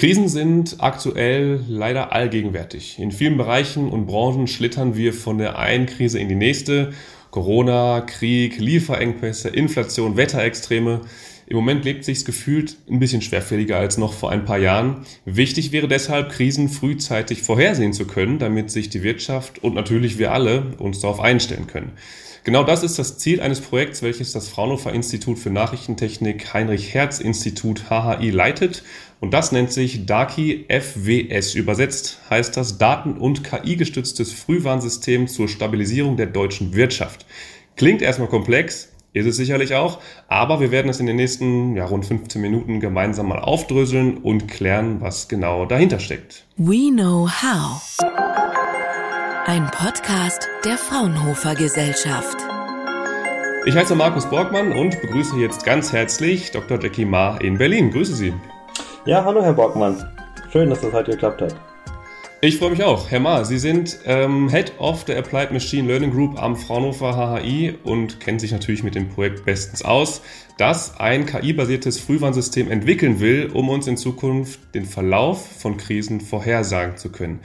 Krisen sind aktuell leider allgegenwärtig. In vielen Bereichen und Branchen schlittern wir von der einen Krise in die nächste. Corona, Krieg, Lieferengpässe, Inflation, Wetterextreme. Im Moment lebt sich's gefühlt ein bisschen schwerfälliger als noch vor ein paar Jahren. Wichtig wäre deshalb, Krisen frühzeitig vorhersehen zu können, damit sich die Wirtschaft und natürlich wir alle uns darauf einstellen können. Genau das ist das Ziel eines Projekts, welches das Fraunhofer Institut für Nachrichtentechnik Heinrich Herz Institut HHI leitet. Und das nennt sich DAKI FWS. Übersetzt heißt das Daten- und KI-gestütztes Frühwarnsystem zur Stabilisierung der deutschen Wirtschaft. Klingt erstmal komplex, ist es sicherlich auch, aber wir werden es in den nächsten ja, rund 15 Minuten gemeinsam mal aufdröseln und klären, was genau dahinter steckt. We Know How. Ein Podcast der Fraunhofer Gesellschaft. Ich heiße Markus Borgmann und begrüße jetzt ganz herzlich Dr. Jackie Ma in Berlin. Grüße Sie. Ja, hallo Herr Borgmann. Schön, dass das heute geklappt hat. Ich freue mich auch. Herr Ma, Sie sind ähm, Head of the Applied Machine Learning Group am Fraunhofer HHI und kennen sich natürlich mit dem Projekt bestens aus, das ein KI-basiertes Frühwarnsystem entwickeln will, um uns in Zukunft den Verlauf von Krisen vorhersagen zu können.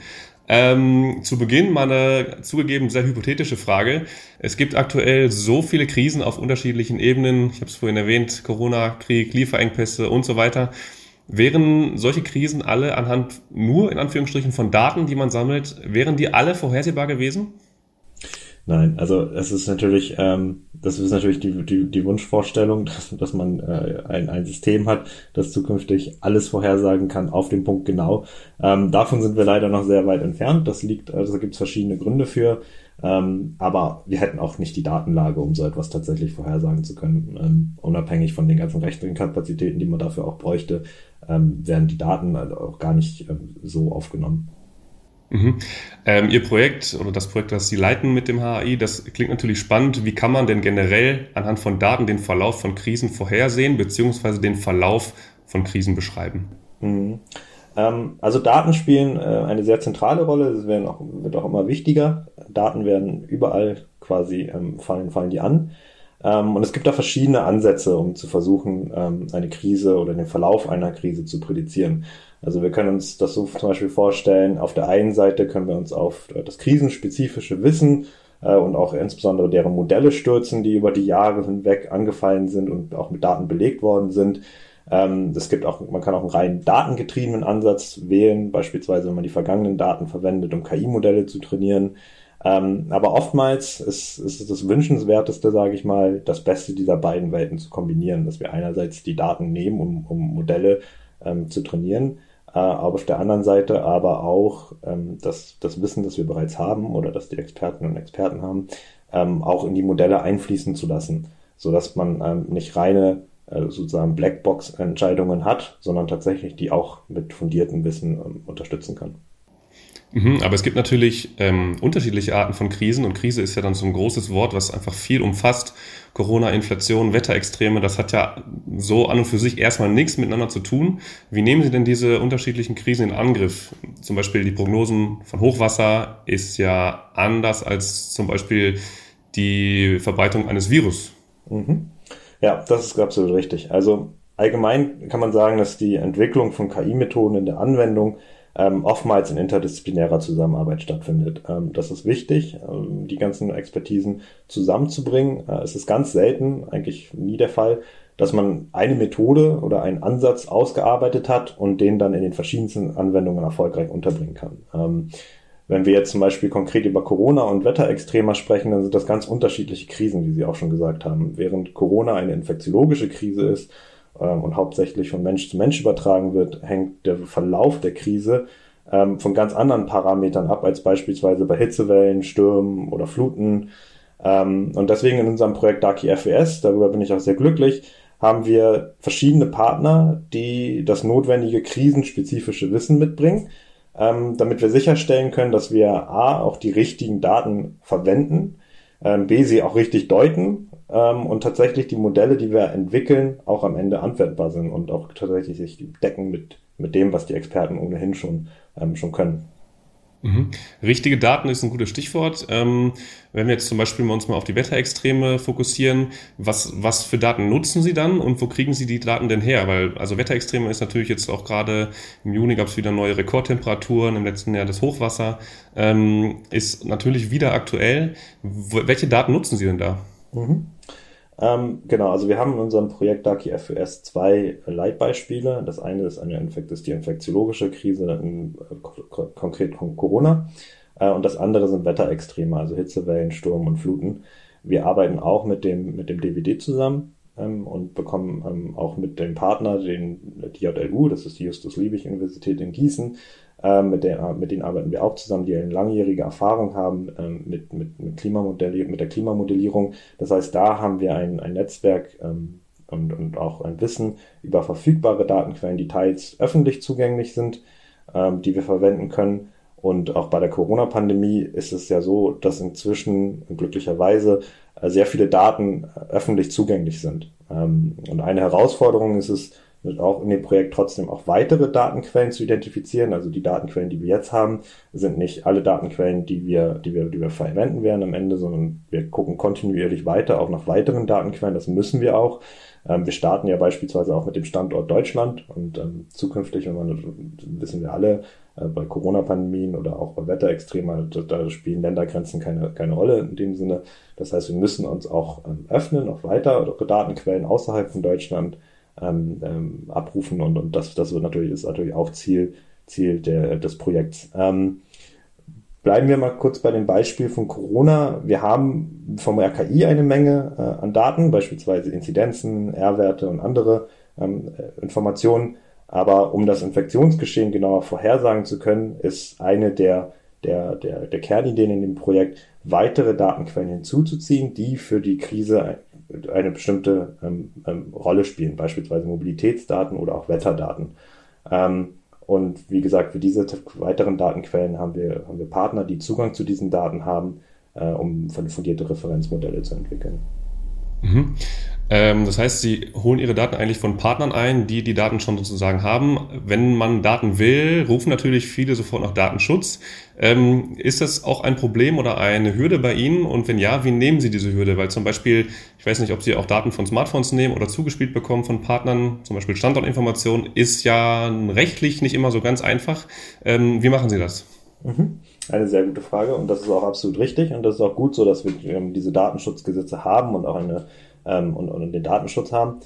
Ähm, zu Beginn mal eine zugegeben sehr hypothetische Frage. Es gibt aktuell so viele Krisen auf unterschiedlichen Ebenen. Ich habe es vorhin erwähnt, Corona, Krieg, Lieferengpässe und so weiter. Wären solche Krisen alle anhand nur in Anführungsstrichen von Daten, die man sammelt, wären die alle vorhersehbar gewesen? Nein, also es ist natürlich, ähm, das ist natürlich die, die, die Wunschvorstellung, dass, dass man äh, ein, ein System hat, das zukünftig alles vorhersagen kann, auf den Punkt genau. Ähm, davon sind wir leider noch sehr weit entfernt. Das liegt, also da gibt es verschiedene Gründe für. Ähm, aber wir hätten auch nicht die Datenlage, um so etwas tatsächlich vorhersagen zu können. Ähm, unabhängig von den ganzen rechtlichen Kapazitäten, die man dafür auch bräuchte, ähm, werden die Daten also auch gar nicht ähm, so aufgenommen. Mhm. Ähm, Ihr Projekt oder das Projekt, das Sie leiten mit dem HAI, das klingt natürlich spannend. Wie kann man denn generell anhand von Daten den Verlauf von Krisen vorhersehen, beziehungsweise den Verlauf von Krisen beschreiben? Mhm. Ähm, also Daten spielen äh, eine sehr zentrale Rolle, es werden auch, wird auch immer wichtiger. Daten werden überall quasi ähm, fallen, fallen die an. Ähm, und es gibt da verschiedene Ansätze, um zu versuchen, ähm, eine Krise oder den Verlauf einer Krise zu prädizieren. Also wir können uns das so zum Beispiel vorstellen, auf der einen Seite können wir uns auf das krisenspezifische Wissen äh, und auch insbesondere deren Modelle stürzen, die über die Jahre hinweg angefallen sind und auch mit Daten belegt worden sind. Ähm, es gibt auch, man kann auch einen rein datengetriebenen Ansatz wählen, beispielsweise wenn man die vergangenen Daten verwendet, um KI-Modelle zu trainieren. Ähm, aber oftmals ist, es das Wünschenswerteste, sage ich mal, das Beste dieser beiden Welten zu kombinieren, dass wir einerseits die Daten nehmen, um, um Modelle ähm, zu trainieren, äh, aber auf der anderen Seite aber auch ähm, das, das Wissen, das wir bereits haben oder das die Expertinnen und Experten haben, ähm, auch in die Modelle einfließen zu lassen, sodass man ähm, nicht reine äh, sozusagen Blackbox-Entscheidungen hat, sondern tatsächlich die auch mit fundiertem Wissen ähm, unterstützen kann. Mhm, aber es gibt natürlich ähm, unterschiedliche Arten von Krisen und Krise ist ja dann so ein großes Wort, was einfach viel umfasst. Corona, Inflation, Wetterextreme, das hat ja so an und für sich erstmal nichts miteinander zu tun. Wie nehmen Sie denn diese unterschiedlichen Krisen in Angriff? Zum Beispiel die Prognosen von Hochwasser ist ja anders als zum Beispiel die Verbreitung eines Virus. Mhm. Ja, das ist absolut richtig. Also allgemein kann man sagen, dass die Entwicklung von KI-Methoden in der Anwendung ähm, oftmals in interdisziplinärer Zusammenarbeit stattfindet. Ähm, das ist wichtig, ähm, die ganzen Expertisen zusammenzubringen. Äh, es ist ganz selten, eigentlich nie der Fall, dass man eine Methode oder einen Ansatz ausgearbeitet hat und den dann in den verschiedensten Anwendungen erfolgreich unterbringen kann. Ähm, wenn wir jetzt zum Beispiel konkret über Corona und Wetterextremer sprechen, dann sind das ganz unterschiedliche Krisen, wie Sie auch schon gesagt haben. Während Corona eine infektiologische Krise ist, und hauptsächlich von Mensch zu Mensch übertragen wird, hängt der Verlauf der Krise ähm, von ganz anderen Parametern ab, als beispielsweise bei Hitzewellen, Stürmen oder Fluten. Ähm, und deswegen in unserem Projekt Darky FWS, darüber bin ich auch sehr glücklich, haben wir verschiedene Partner, die das notwendige krisenspezifische Wissen mitbringen, ähm, damit wir sicherstellen können, dass wir A, auch die richtigen Daten verwenden, ähm, B, sie auch richtig deuten ähm, und tatsächlich die Modelle, die wir entwickeln, auch am Ende anwendbar sind und auch tatsächlich sich decken mit, mit dem, was die Experten ohnehin schon, ähm, schon können. Mhm. Richtige Daten ist ein gutes Stichwort. Ähm, wenn wir jetzt zum Beispiel uns mal auf die Wetterextreme fokussieren, was, was für Daten nutzen Sie dann und wo kriegen Sie die Daten denn her? Weil also Wetterextreme ist natürlich jetzt auch gerade im Juni gab es wieder neue Rekordtemperaturen, im letzten Jahr das Hochwasser, ähm, ist natürlich wieder aktuell. welche Daten nutzen Sie denn da? Mhm. Ähm, genau, also wir haben in unserem Projekt Darky FES zwei Leitbeispiele. Das eine ist eine Infekt ist die infektiologische Krise, in, äh, konkret Corona. Äh, und das andere sind Wetterextreme, also Hitzewellen, Sturm und Fluten. Wir arbeiten auch mit dem, mit dem DWD zusammen ähm, und bekommen ähm, auch mit dem Partner, den, JLU, das ist die Justus-Liebig-Universität in Gießen, mit, der, mit denen arbeiten wir auch zusammen, die eine langjährige Erfahrung haben ähm, mit, mit, mit, Klimamodell mit der Klimamodellierung. Das heißt, da haben wir ein, ein Netzwerk ähm, und, und auch ein Wissen über verfügbare Datenquellen, die teils öffentlich zugänglich sind, ähm, die wir verwenden können. Und auch bei der Corona-Pandemie ist es ja so, dass inzwischen glücklicherweise äh, sehr viele Daten öffentlich zugänglich sind. Ähm, und eine Herausforderung ist es, auch in dem Projekt trotzdem auch weitere Datenquellen zu identifizieren. Also die Datenquellen, die wir jetzt haben, sind nicht alle Datenquellen, die wir, die wir, die wir verwenden werden am Ende, sondern wir gucken kontinuierlich weiter, auch nach weiteren Datenquellen. Das müssen wir auch. Ähm, wir starten ja beispielsweise auch mit dem Standort Deutschland und ähm, zukünftig, wenn man, wissen wir alle, äh, bei Corona-Pandemien oder auch bei Wetterextremen, da, da, spielen Ländergrenzen keine, keine Rolle in dem Sinne. Das heißt, wir müssen uns auch ähm, öffnen, auch weiter Datenquellen außerhalb von Deutschland ähm, ähm, abrufen und, und das, das wird natürlich, ist natürlich auch Ziel, Ziel der, des Projekts. Ähm, bleiben wir mal kurz bei dem Beispiel von Corona. Wir haben vom RKI eine Menge äh, an Daten, beispielsweise Inzidenzen, R-Werte und andere ähm, äh, Informationen. Aber um das Infektionsgeschehen genauer vorhersagen zu können, ist eine der, der, der, der Kernideen in dem Projekt, weitere Datenquellen hinzuzuziehen, die für die Krise eine bestimmte ähm, ähm, Rolle spielen, beispielsweise Mobilitätsdaten oder auch Wetterdaten. Ähm, und wie gesagt, für diese weiteren Datenquellen haben wir, haben wir Partner, die Zugang zu diesen Daten haben, äh, um fundierte Referenzmodelle zu entwickeln. Mhm. Ähm, das heißt, Sie holen Ihre Daten eigentlich von Partnern ein, die die Daten schon sozusagen haben. Wenn man Daten will, rufen natürlich viele sofort nach Datenschutz. Ähm, ist das auch ein Problem oder eine Hürde bei Ihnen? Und wenn ja, wie nehmen Sie diese Hürde? Weil zum Beispiel, ich weiß nicht, ob Sie auch Daten von Smartphones nehmen oder zugespielt bekommen von Partnern, zum Beispiel Standortinformation, ist ja rechtlich nicht immer so ganz einfach. Ähm, wie machen Sie das? Mhm. Eine sehr gute Frage und das ist auch absolut richtig und das ist auch gut so, dass wir diese Datenschutzgesetze haben und auch eine ähm, und, und den Datenschutz haben.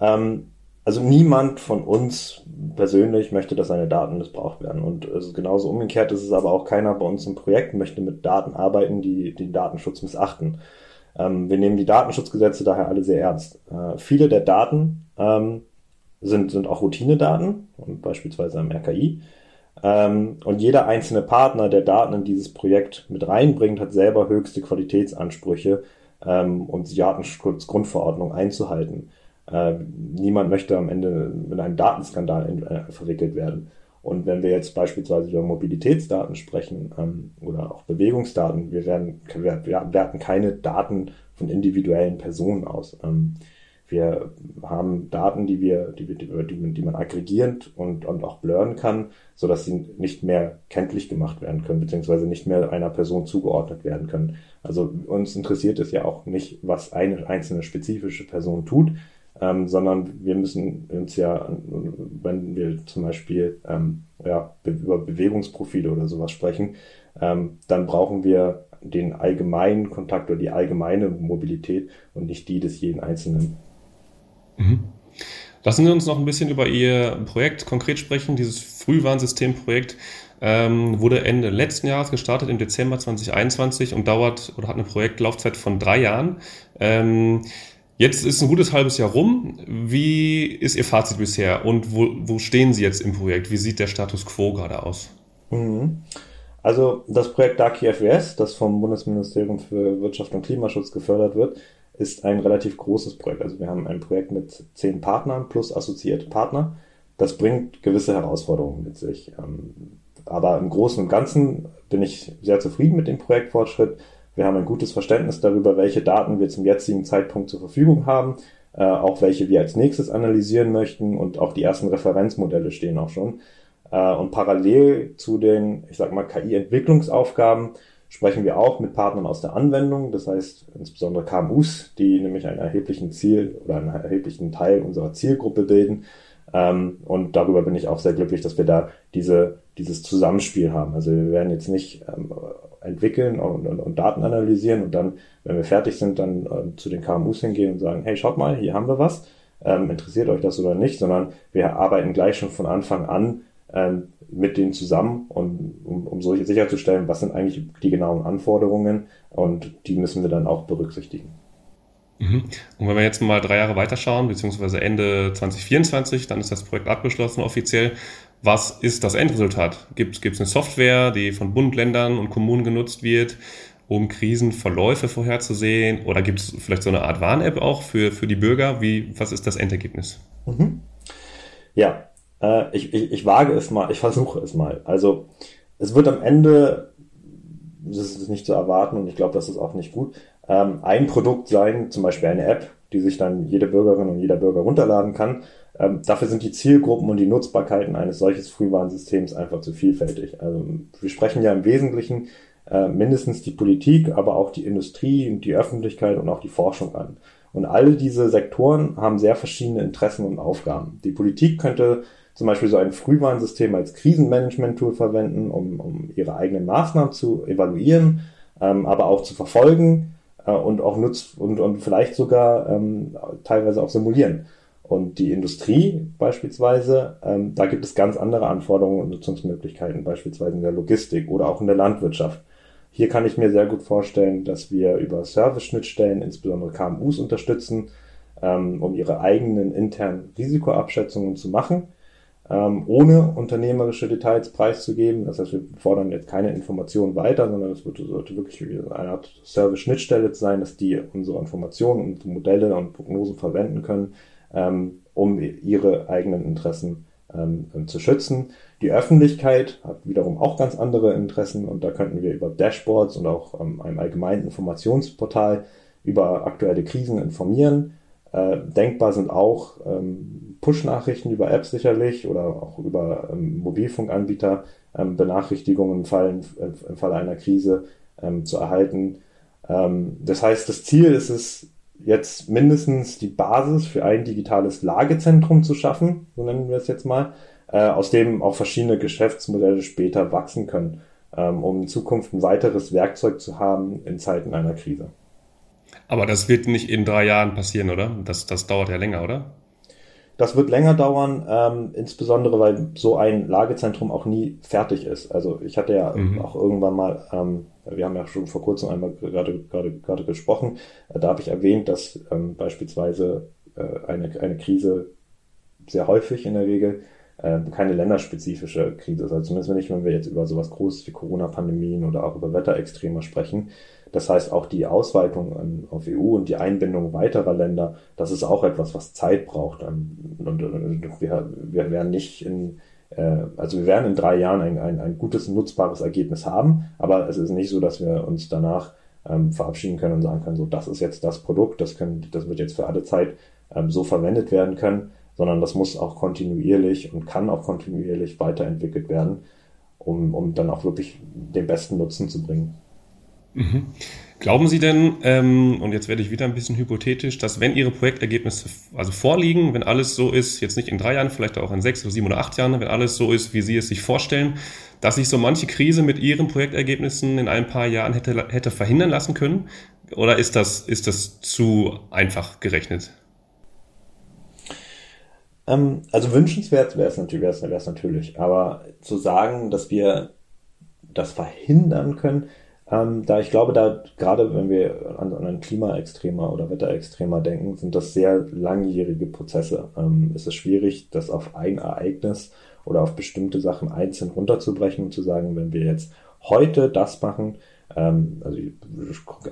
Ähm, also niemand von uns persönlich möchte, dass seine Daten missbraucht werden. Und es ist genauso umgekehrt ist es aber auch keiner bei uns im Projekt möchte mit Daten arbeiten, die den Datenschutz missachten. Ähm, wir nehmen die Datenschutzgesetze daher alle sehr ernst. Äh, viele der Daten ähm, sind, sind auch Routinedaten, beispielsweise am RKI. Ähm, und jeder einzelne Partner, der Daten in dieses Projekt mit reinbringt, hat selber höchste Qualitätsansprüche, ähm, um die Datenschutzgrundverordnung einzuhalten. Äh, niemand möchte am Ende mit einem Datenskandal äh, verwickelt werden. Und wenn wir jetzt beispielsweise über Mobilitätsdaten sprechen ähm, oder auch Bewegungsdaten, wir, werden, wir werten keine Daten von individuellen Personen aus. Wir haben Daten, die wir, die, wir, die, die man aggregierend und, und auch blurren kann, so dass sie nicht mehr kenntlich gemacht werden können, beziehungsweise nicht mehr einer Person zugeordnet werden können. Also uns interessiert es ja auch nicht, was eine einzelne spezifische Person tut, ähm, sondern wir müssen uns ja, wenn wir zum Beispiel ähm, ja, über Bewegungsprofile oder sowas sprechen, ähm, dann brauchen wir den allgemeinen Kontakt oder die allgemeine Mobilität und nicht die des jeden Einzelnen. Mhm. Lassen Sie uns noch ein bisschen über Ihr Projekt konkret sprechen. Dieses Frühwarnsystemprojekt ähm, wurde Ende letzten Jahres gestartet, im Dezember 2021 und dauert oder hat eine Projektlaufzeit von drei Jahren. Ähm, jetzt ist ein gutes halbes Jahr rum. Wie ist Ihr Fazit bisher und wo, wo stehen Sie jetzt im Projekt? Wie sieht der Status quo gerade aus? Mhm. Also das Projekt DACI FWS, das vom Bundesministerium für Wirtschaft und Klimaschutz gefördert wird, ist ein relativ großes Projekt. Also wir haben ein Projekt mit zehn Partnern plus assoziierte Partner. Das bringt gewisse Herausforderungen mit sich. Ähm, aber im Großen und Ganzen bin ich sehr zufrieden mit dem Projektfortschritt. Wir haben ein gutes Verständnis darüber, welche Daten wir zum jetzigen Zeitpunkt zur Verfügung haben, äh, auch welche wir als nächstes analysieren möchten und auch die ersten Referenzmodelle stehen auch schon. Äh, und parallel zu den, ich sag mal, KI-Entwicklungsaufgaben sprechen wir auch mit Partnern aus der Anwendung, das heißt insbesondere KMUs, die nämlich einen erheblichen Ziel oder einen erheblichen Teil unserer Zielgruppe bilden. Ähm, und darüber bin ich auch sehr glücklich, dass wir da diese, dieses Zusammenspiel haben. Also wir werden jetzt nicht ähm, entwickeln und, und, und, Daten analysieren und dann, wenn wir fertig sind, dann äh, zu den KMUs hingehen und sagen, hey, schaut mal, hier haben wir was. Ähm, interessiert euch das oder nicht, sondern wir arbeiten gleich schon von Anfang an ähm, mit denen zusammen, und, um, um solche sicherzustellen, was sind eigentlich die genauen Anforderungen und die müssen wir dann auch berücksichtigen. Mhm. Und wenn wir jetzt mal drei Jahre weiterschauen, beziehungsweise Ende 2024, dann ist das Projekt abgeschlossen offiziell. Was ist das Endresultat? Gibt es eine Software, die von Bund, Ländern und Kommunen genutzt wird, um Krisenverläufe vorherzusehen? Oder gibt es vielleicht so eine Art Warn-App auch für, für die Bürger? Wie, was ist das Endergebnis? Mhm. Ja, äh, ich, ich, ich wage es mal, ich versuche es mal. Also es wird am Ende, das ist nicht zu erwarten und ich glaube, das ist auch nicht gut, ähm, ein Produkt sein, zum Beispiel eine App, die sich dann jede Bürgerin und jeder Bürger runterladen kann. Ähm, dafür sind die Zielgruppen und die Nutzbarkeiten eines solches Frühwarnsystems einfach zu vielfältig. Also wir sprechen ja im Wesentlichen äh, mindestens die Politik, aber auch die Industrie und die Öffentlichkeit und auch die Forschung an. Und alle diese Sektoren haben sehr verschiedene Interessen und Aufgaben. Die Politik könnte zum Beispiel so ein Frühwarnsystem als Krisenmanagement-Tool verwenden, um, um ihre eigenen Maßnahmen zu evaluieren, ähm, aber auch zu verfolgen äh, und auch nutz und, und vielleicht sogar ähm, teilweise auch simulieren. Und die Industrie beispielsweise, ähm, da gibt es ganz andere Anforderungen und Nutzungsmöglichkeiten, beispielsweise in der Logistik oder auch in der Landwirtschaft. Hier kann ich mir sehr gut vorstellen, dass wir über Service-Schnittstellen insbesondere KMUs unterstützen, ähm, um ihre eigenen internen Risikoabschätzungen zu machen ähm, ohne unternehmerische Details preiszugeben. Das heißt, wir fordern jetzt keine Informationen weiter, sondern es sollte wirklich eine Art Service-Schnittstelle sein, dass die unsere Informationen und Modelle und Prognosen verwenden können, ähm, um ihre eigenen Interessen ähm, zu schützen. Die Öffentlichkeit hat wiederum auch ganz andere Interessen und da könnten wir über Dashboards und auch ähm, einem allgemeinen Informationsportal über aktuelle Krisen informieren. Äh, denkbar sind auch ähm, Push-Nachrichten über Apps sicherlich oder auch über ähm, Mobilfunkanbieter ähm, Benachrichtigungen im, Fall, im, im Falle einer Krise ähm, zu erhalten. Ähm, das heißt, das Ziel ist es, jetzt mindestens die Basis für ein digitales Lagezentrum zu schaffen, so nennen wir es jetzt mal, äh, aus dem auch verschiedene Geschäftsmodelle später wachsen können, ähm, um in Zukunft ein weiteres Werkzeug zu haben in Zeiten einer Krise. Aber das wird nicht in drei Jahren passieren, oder? Das, das dauert ja länger, oder? Das wird länger dauern, ähm, insbesondere weil so ein Lagezentrum auch nie fertig ist. Also ich hatte ja mhm. auch irgendwann mal, ähm, wir haben ja schon vor kurzem einmal gerade gerade gerade gesprochen, äh, da habe ich erwähnt, dass ähm, beispielsweise äh, eine eine Krise sehr häufig in der Regel äh, keine länderspezifische Krise ist. Also zumindest nicht, wenn wir jetzt über sowas Großes wie Corona-Pandemien oder auch über Wetterextreme sprechen. Das heißt, auch die Ausweitung auf EU und die Einbindung weiterer Länder, das ist auch etwas, was Zeit braucht. Ähm, und wir, wir werden nicht in, äh, also wir werden in drei Jahren ein, ein, ein gutes, nutzbares Ergebnis haben, aber es ist nicht so, dass wir uns danach ähm, verabschieden können und sagen können, so das ist jetzt das Produkt, das, können, das wird jetzt für alle Zeit ähm, so verwendet werden können, sondern das muss auch kontinuierlich und kann auch kontinuierlich weiterentwickelt werden, um, um dann auch wirklich den besten Nutzen zu bringen. Mhm. Glauben Sie denn, ähm, und jetzt werde ich wieder ein bisschen hypothetisch, dass wenn Ihre Projektergebnisse also vorliegen, wenn alles so ist, jetzt nicht in drei Jahren, vielleicht auch in sechs oder sieben oder acht Jahren, wenn alles so ist, wie Sie es sich vorstellen, dass sich so manche Krise mit Ihren Projektergebnissen in ein paar Jahren hätte, hätte verhindern lassen können? Oder ist das, ist das zu einfach gerechnet? Ähm, also wünschenswert wäre es natürlich, wäre es natürlich, aber zu sagen, dass wir das verhindern können, ähm, da ich glaube, da gerade wenn wir an, an einen Klimaextremer oder Wetterextremer denken, sind das sehr langjährige Prozesse. Ähm, es ist schwierig, das auf ein Ereignis oder auf bestimmte Sachen einzeln runterzubrechen und zu sagen, wenn wir jetzt heute das machen, ähm, also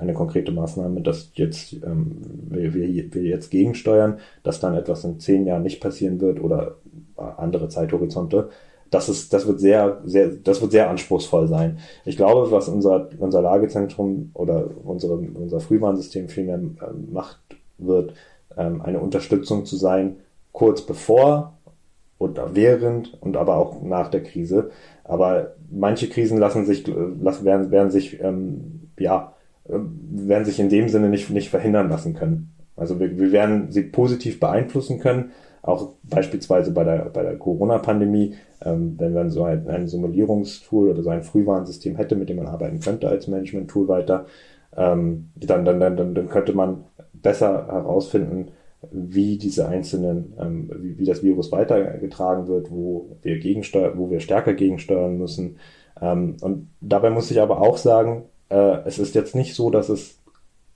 eine konkrete Maßnahme, dass jetzt ähm, wir, wir, wir jetzt gegensteuern, dass dann etwas in zehn Jahren nicht passieren wird oder andere Zeithorizonte, das ist, das wird sehr, sehr, das wird sehr anspruchsvoll sein. Ich glaube, was unser, unser Lagezentrum oder unsere, unser Frühwarnsystem vielmehr ähm, macht, wird ähm, eine Unterstützung zu sein, kurz bevor oder während und aber auch nach der Krise. Aber manche Krisen lassen sich, lassen, werden, werden sich, ähm, ja, werden sich in dem Sinne nicht, nicht verhindern lassen können. Also wir, wir werden sie positiv beeinflussen können, auch beispielsweise bei der, bei der Corona-Pandemie, ähm, wenn man so ein, ein Simulierungstool oder so ein Frühwarnsystem hätte, mit dem man arbeiten könnte als Management-Tool weiter, ähm, dann, dann, dann, dann könnte man besser herausfinden, wie diese einzelnen, ähm, wie, wie das Virus weitergetragen wird, wo wir gegensteuern, wo wir stärker gegensteuern müssen. Ähm, und dabei muss ich aber auch sagen, äh, es ist jetzt nicht so, dass es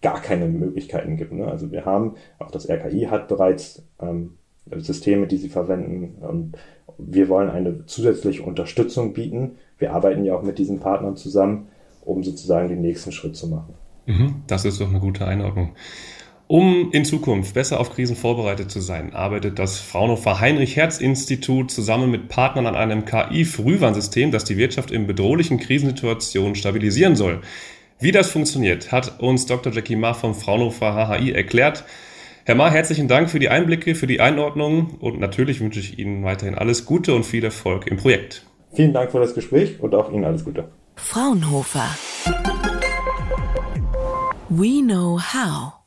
gar keine Möglichkeiten gibt. Ne? Also wir haben, auch das RKI hat bereits ähm, Systeme, die sie verwenden und wir wollen eine zusätzliche Unterstützung bieten. Wir arbeiten ja auch mit diesen Partnern zusammen, um sozusagen den nächsten Schritt zu machen. Mhm, das ist doch eine gute Einordnung. Um in Zukunft besser auf Krisen vorbereitet zu sein, arbeitet das Fraunhofer Heinrich Herz Institut zusammen mit Partnern an einem KI-Frühwarnsystem, das die Wirtschaft in bedrohlichen Krisensituationen stabilisieren soll. Wie das funktioniert, hat uns Dr. Jackie Ma vom Fraunhofer HHI erklärt. Herr Ma, herzlichen Dank für die Einblicke, für die Einordnung und natürlich wünsche ich Ihnen weiterhin alles Gute und viel Erfolg im Projekt. Vielen Dank für das Gespräch und auch Ihnen alles Gute. Fraunhofer. We know how.